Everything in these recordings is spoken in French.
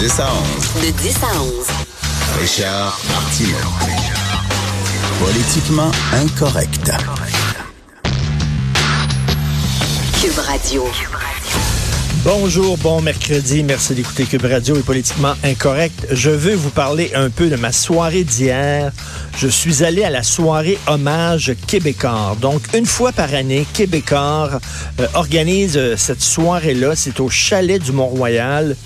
10 à 11. De 10 à 11. Richard Martineau. Politiquement incorrect. Cube Radio. Bonjour, bon mercredi. Merci d'écouter Cube Radio et Politiquement Incorrect. Je veux vous parler un peu de ma soirée d'hier. Je suis allé à la soirée Hommage Québécois. Donc, une fois par année, Québécois euh, organise euh, cette soirée-là. C'est au chalet du Mont-Royal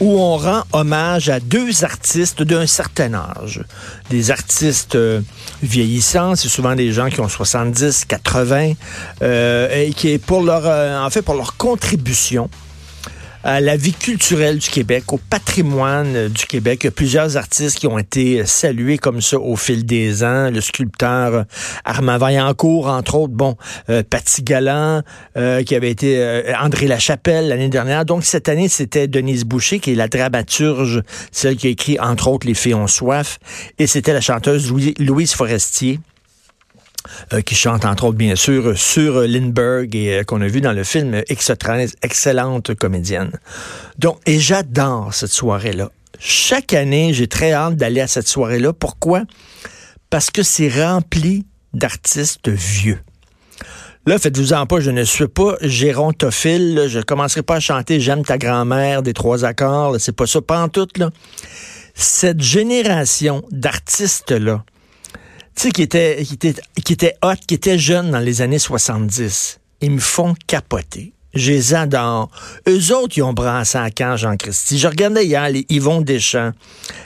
où on rend hommage à deux artistes d'un certain âge. Des artistes euh, vieillissants, c'est souvent des gens qui ont 70, 80, euh, et qui pour leur, euh, en fait, pour leur contribution à la vie culturelle du Québec, au patrimoine euh, du Québec. Il y a plusieurs artistes qui ont été salués comme ça au fil des ans. Le sculpteur euh, Armand Vaillancourt, entre autres. Bon, euh, Paty Galland, euh, qui avait été euh, André Lachapelle l'année dernière. Donc, cette année, c'était Denise Boucher, qui est la dramaturge, celle qui a écrit, entre autres, Les filles ont soif. Et c'était la chanteuse Louis- Louise Forestier. Euh, qui chante entre autres bien sûr sur Lindbergh et euh, qu'on a vu dans le film X13, excellente comédienne. Donc, et j'adore cette soirée-là. Chaque année, j'ai très hâte d'aller à cette soirée-là. Pourquoi? Parce que c'est rempli d'artistes vieux. Là, faites-vous-en pas, je ne suis pas gérontophile. là. Je commencerai pas à chanter J'aime ta grand-mère des trois accords. là. C'est pas ça, pas en tout, là. Cette génération d'artistes-là, tu sais, qui était, qui était, qui était hot, qui était jeune dans les années 70, ils me font capoter. Je les adore. Eux autres, ils ont brassé à camp, Jean-Christy. Je regardais hier les Yvon Deschamps,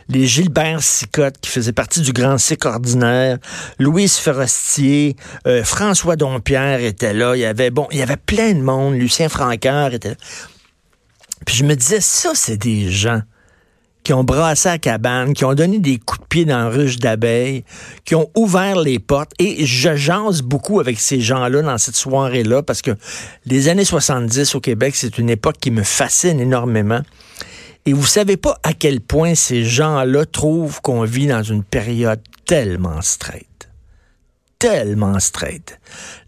les Gilbert Sicotte, qui faisaient partie du Grand Cycle ordinaire, Louise Ferrostier, euh, François Dompierre était là. Il y avait, bon, il y avait plein de monde. Lucien Francaire était là. Puis je me disais, ça, c'est des gens qui ont brassé la cabane, qui ont donné des coups de pied dans la ruche d'abeilles, qui ont ouvert les portes. Et je jase beaucoup avec ces gens-là dans cette soirée-là parce que les années 70 au Québec, c'est une époque qui me fascine énormément. Et vous savez pas à quel point ces gens-là trouvent qu'on vit dans une période tellement straight tellement straight.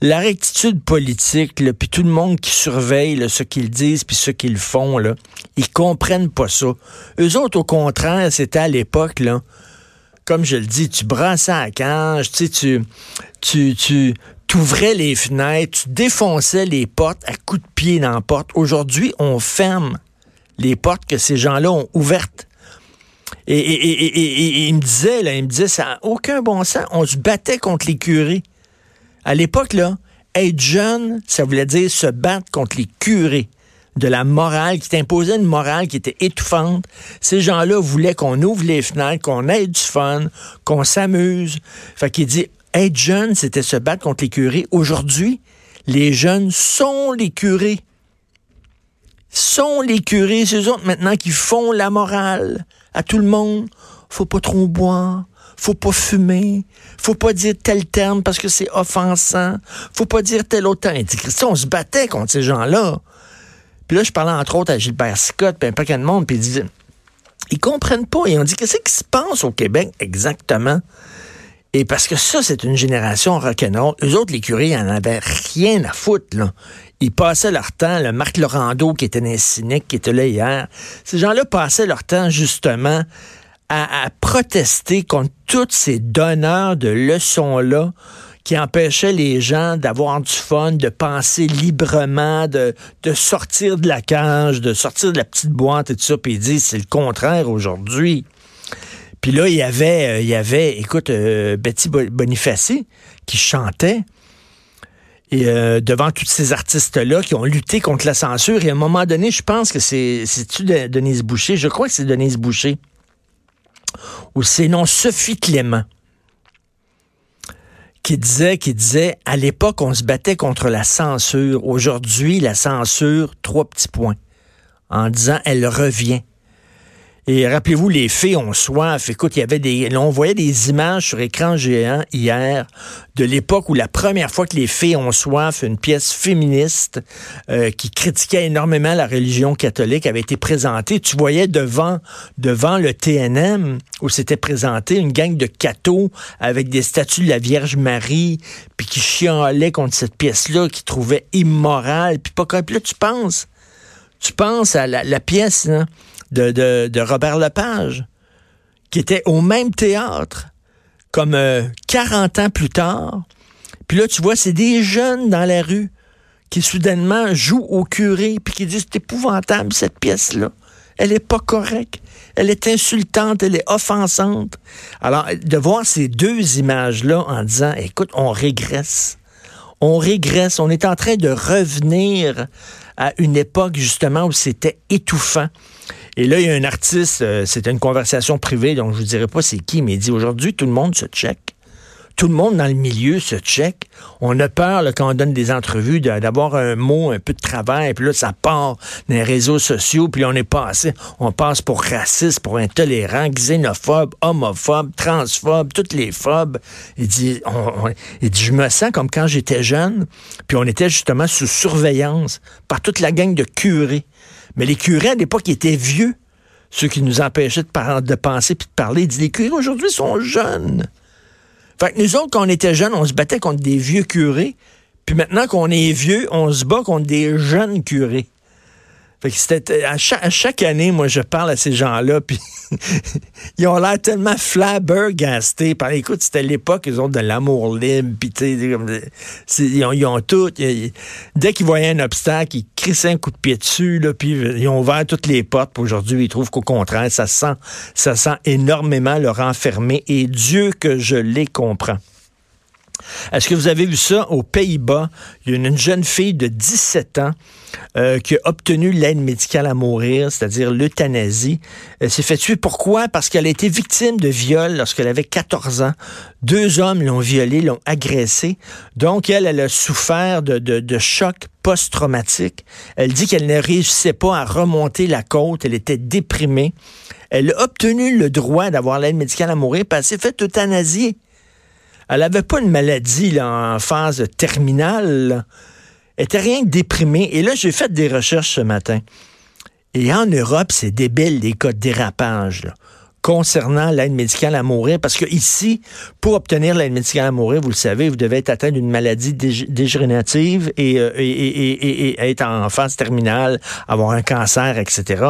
La rectitude politique, puis tout le monde qui surveille ce qu'ils disent puis ce qu'ils font, là, ils comprennent pas ça. Eux autres, au contraire, c'était à l'époque, comme je le dis, tu brassais à la cage, tu tu, tu, les fenêtres, tu défonçais les portes à coups de pied dans la porte. Aujourd'hui, on ferme les portes que ces gens-là ont ouvertes. Et, et- et- il me disait, là, il me disait, ça n'a aucun bon sens. On se battait contre les curés. À l'époque, là, être jeune, ça voulait dire se battre contre les curés. De la morale, qui t'imposait une morale qui était étouffante. Ces gens-là voulaient qu'on ouvre les fenêtres, qu'on ait du fun, qu'on s'amuse. Fait qu'il dit, être jeune, c'était se battre contre les curés. Aujourd'hui, les jeunes sont les curés sont les curés, ces autres maintenant qui font la morale à tout le monde. Faut pas trop boire, faut pas fumer, faut pas dire tel terme parce que c'est offensant, faut pas dire tel autre terme. On se battait contre ces gens-là. Puis là, je parlais entre autres à Gilbert Scott, puis un paquet de monde, puis ils disaient, ils comprennent pas. Ils ont dit, qu'est-ce qui se passe au Québec exactement? Et parce que ça, c'est une génération rock'n'roll. Eux autres, les curés, ils en avaient rien à foutre, là. Ils passaient leur temps, le Marc Laurando, qui était un cynique, qui était là hier, ces gens-là passaient leur temps, justement, à, protester contre tous ces donneurs de leçons-là qui empêchaient les gens d'avoir du fun, de penser librement, de, de sortir de la cage, de sortir de la petite boîte et tout ça. Puis ils disent, c'est le contraire aujourd'hui. Puis là, il y avait, euh, il y avait, écoute, euh, Betty Bo- Bonifaci qui chantait. Et euh, devant tous ces artistes-là qui ont lutté contre la censure, et à un moment donné, je pense que c'est c'est-tu de- Denise Boucher, je crois que c'est Denise Boucher, ou c'est non Sophie Clément, qui disait, qui disait, à l'époque, on se battait contre la censure. Aujourd'hui, la censure, trois petits points, en disant, elle revient. Et rappelez-vous, les filles ont soif. Écoute, il y avait des. on voyait des images sur écran géant hier de l'époque où la première fois que les filles ont soif, une pièce féministe euh, qui critiquait énormément la religion catholique avait été présentée. Tu voyais devant, devant le TNM où s'était présenté une gang de cathos avec des statues de la Vierge Marie, puis qui chialaient contre cette pièce-là, qui trouvaient immorale, puis pas comme. Là, tu penses tu penses à la, la pièce, là, de, Robert Lepage, qui était au même théâtre comme 40 ans plus tard. Puis là, tu vois, c'est des jeunes dans la rue qui soudainement jouent au curé, puis qui disent, c'est épouvantable cette pièce-là. Elle est pas correcte. Elle est insultante, elle est offensante. Alors, de voir ces deux images-là en disant, écoute, on régresse. On régresse. On est en train de revenir à une époque, justement, où c'était étouffant. Et là, il y a un artiste, euh, c'était une conversation privée, donc je vous dirai pas c'est qui, mais il dit aujourd'hui, tout le monde se check tout le monde dans le milieu se check. On a peur là, quand on donne des entrevues d'avoir un mot un peu de travail, puis là, ça part dans les réseaux sociaux, puis on est passé, on passe pour raciste, pour intolérant, xénophobe, homophobe, transphobe, toutes les phobes. Il dit, il dit, je me sens comme quand j'étais jeune, puis on était justement sous surveillance par toute la gang de curés. Mais les curés, à l'époque, étaient vieux, ceux qui nous empêchaient de, penser puis de parler. Dit, les curés aujourd'hui sont jeunes. Fait que nous autres, quand on était jeunes, on se battait contre des vieux curés. Puis maintenant qu'on est vieux, on se bat contre des jeunes curés. Fait que c'était à chaque, année, moi, je parle à ces gens-là, puis ils ont l'air tellement flabbergastés. Par écoute, c'était l'époque, ils ont de l'amour libre, puis ils ont, ils ont tout. dès qu'ils voyaient un obstacle, ils crissaient un coup de pied dessus, là, puis ils ont ouvert toutes les portes. Aujourd'hui, ils trouvent qu'au contraire, ça sent, ça sent énormément leur enfermer. Et Dieu que je les comprends. Est-ce que vous avez vu ça aux Pays-Bas? Il y a une jeune fille de 17 ans euh, qui a obtenu l'aide médicale à mourir, c'est-à-dire l'euthanasie. Elle s'est fait tuer. Pourquoi? Parce qu'elle a été victime de viol lorsqu'elle avait 14 ans. Deux hommes l'ont violée, l'ont agressée. Donc, elle, elle a souffert de, de, de choc post-traumatique. Elle dit qu'elle ne réussissait pas à remonter la côte. Elle était déprimée. Elle a obtenu le droit d'avoir l'aide médicale à mourir, parce qu'elle s'est fait euthanasier. Elle n'avait pas une maladie là, en phase terminale. Elle était rien que déprimée. Et là, j'ai fait des recherches ce matin. Et en Europe, c'est débile, les cas de dérapage. concernant l'aide médicale à mourir, parce que ici, pour obtenir l'aide médicale à mourir, vous le savez, vous devez être atteint d'une maladie dégénérative euh, et, et, être en phase terminale, avoir un cancer, etc.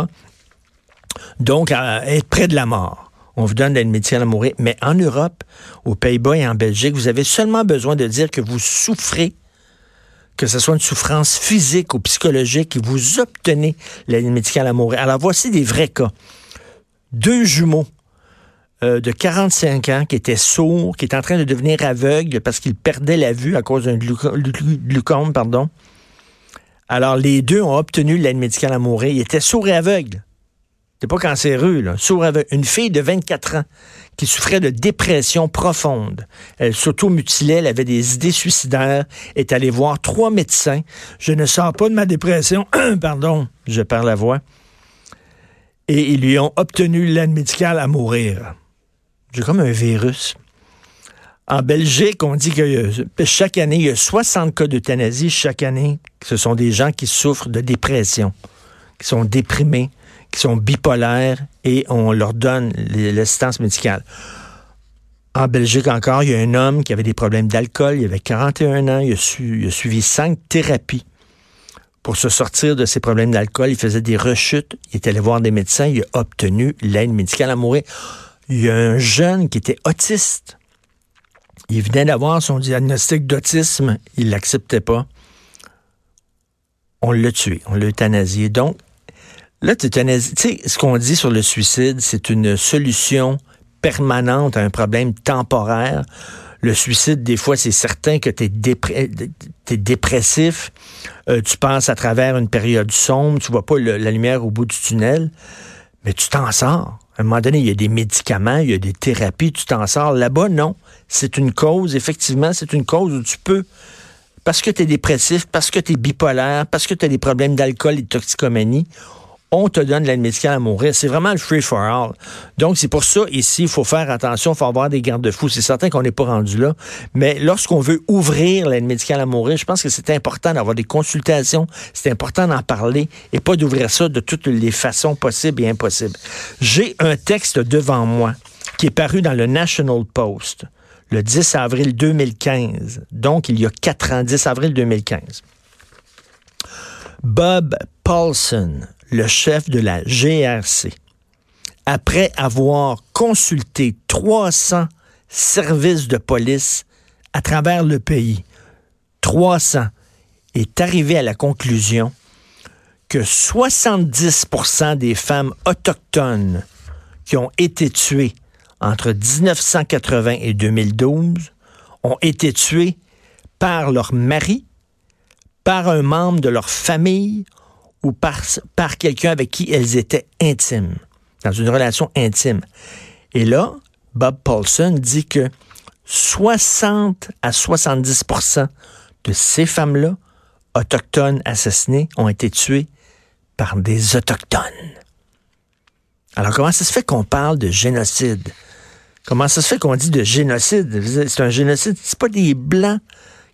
Donc, être près de la mort on vous donne l'aide médicale à mourir. Mais en Europe, aux Pays-Bas et en Belgique, vous avez seulement besoin de dire que vous souffrez, que ce soit une souffrance physique ou psychologique, et vous obtenez l'aide médicale à mourir. Alors voici des vrais cas. Deux jumeaux euh, de 45 ans qui étaient sourds, qui étaient en train de devenir aveugles parce qu'ils perdaient la vue à cause d'un glucome, pardon. Alors, les deux ont obtenu l'aide médicale à mourir. Ils étaient sourds et aveugles. C'est pas cancéreux, là. Une fille de 24 ans qui souffrait de dépression profonde. Elle s'auto-mutilait, elle avait des idées suicidaires, est allée voir trois médecins. Je ne sors pas de ma dépression. Pardon, je perds la voix. Et ils lui ont obtenu l'aide médicale à mourir. J'ai comme un virus. En Belgique, on dit que chaque année, il y a 60 cas d'euthanasie chaque année. Ce sont des gens qui souffrent de dépression, qui sont déprimés, qui sont bipolaires et on leur donne l'assistance médicale. En Belgique encore, il y a un homme qui avait des problèmes d'alcool, il avait 41 ans, il a, suivi cinq thérapies pour se sortir de ses problèmes d'alcool. Il faisait des rechutes, il est allé voir des médecins, il a obtenu l'aide médicale à mourir. Il y a un jeune qui était autiste. Il venait d'avoir son diagnostic d'autisme, il l'acceptait pas. On l'a tué, on l'a euthanasié. Donc, Là, tu sais, ce qu'on dit sur le suicide, c'est une solution permanente à un problème temporaire. Le suicide, des fois, c'est certain que tu es, dépressif, euh, tu passes à travers une période sombre, tu vois pas la lumière au bout du tunnel, mais tu t'en sors. À un moment donné, il y a des médicaments, il y a des thérapies, tu t'en sors. Là-bas, non. C'est une cause, effectivement, c'est une cause où tu peux parce que tu es dépressif, parce que tu es bipolaire, parce que tu as des problèmes d'alcool et de toxicomanie, on te donne l'aide médicale à mourir. C'est vraiment le free for all. Donc, c'est pour ça, ici, il faut faire attention, il faut avoir des garde-fous. C'est certain qu'on n'est pas rendu là. Mais lorsqu'on veut ouvrir l'aide médicale à mourir, je pense que c'est important d'avoir des consultations, c'est important d'en parler et pas d'ouvrir ça de toutes les façons possibles et impossibles. J'ai un texte devant moi qui est paru dans le National Post le 10 avril 2015. Donc, il y a quatre ans, 10 avril 2015. Bob Paulson, le chef de la GRC, après avoir consulté 300 services de police à travers le pays, 300, est arrivé à la conclusion que 70% des femmes autochtones qui ont été tuées entre 1980 et 2012 ont été tuées par leur mari, par un membre de leur famille ou par, quelqu'un avec qui elles étaient intimes, dans une relation intime. Et là, Bob Paulson dit que 60 à 70% de ces femmes-là, autochtones assassinées, ont été tuées par des autochtones. Alors comment ça se fait qu'on parle de génocide? Comment ça se fait qu'on dit de génocide? C'est un génocide, c'est pas des blancs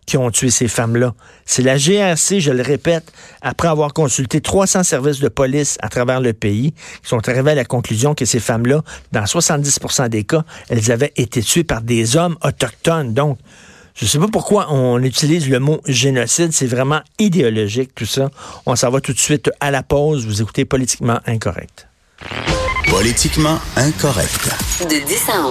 qui ont tué ces femmes-là. C'est la GRC, je le répète, après avoir consulté 300 services de police à travers le pays, qui sont arrivés à la conclusion que ces femmes-là, dans 70% des cas, elles avaient été tuées par des hommes autochtones. Donc, je ne sais pas pourquoi on utilise le mot génocide. C'est vraiment idéologique, tout ça. On s'en va tout de suite à la pause. Vous écoutez Politiquement Incorrect. Politiquement Incorrect. De 10 à 11.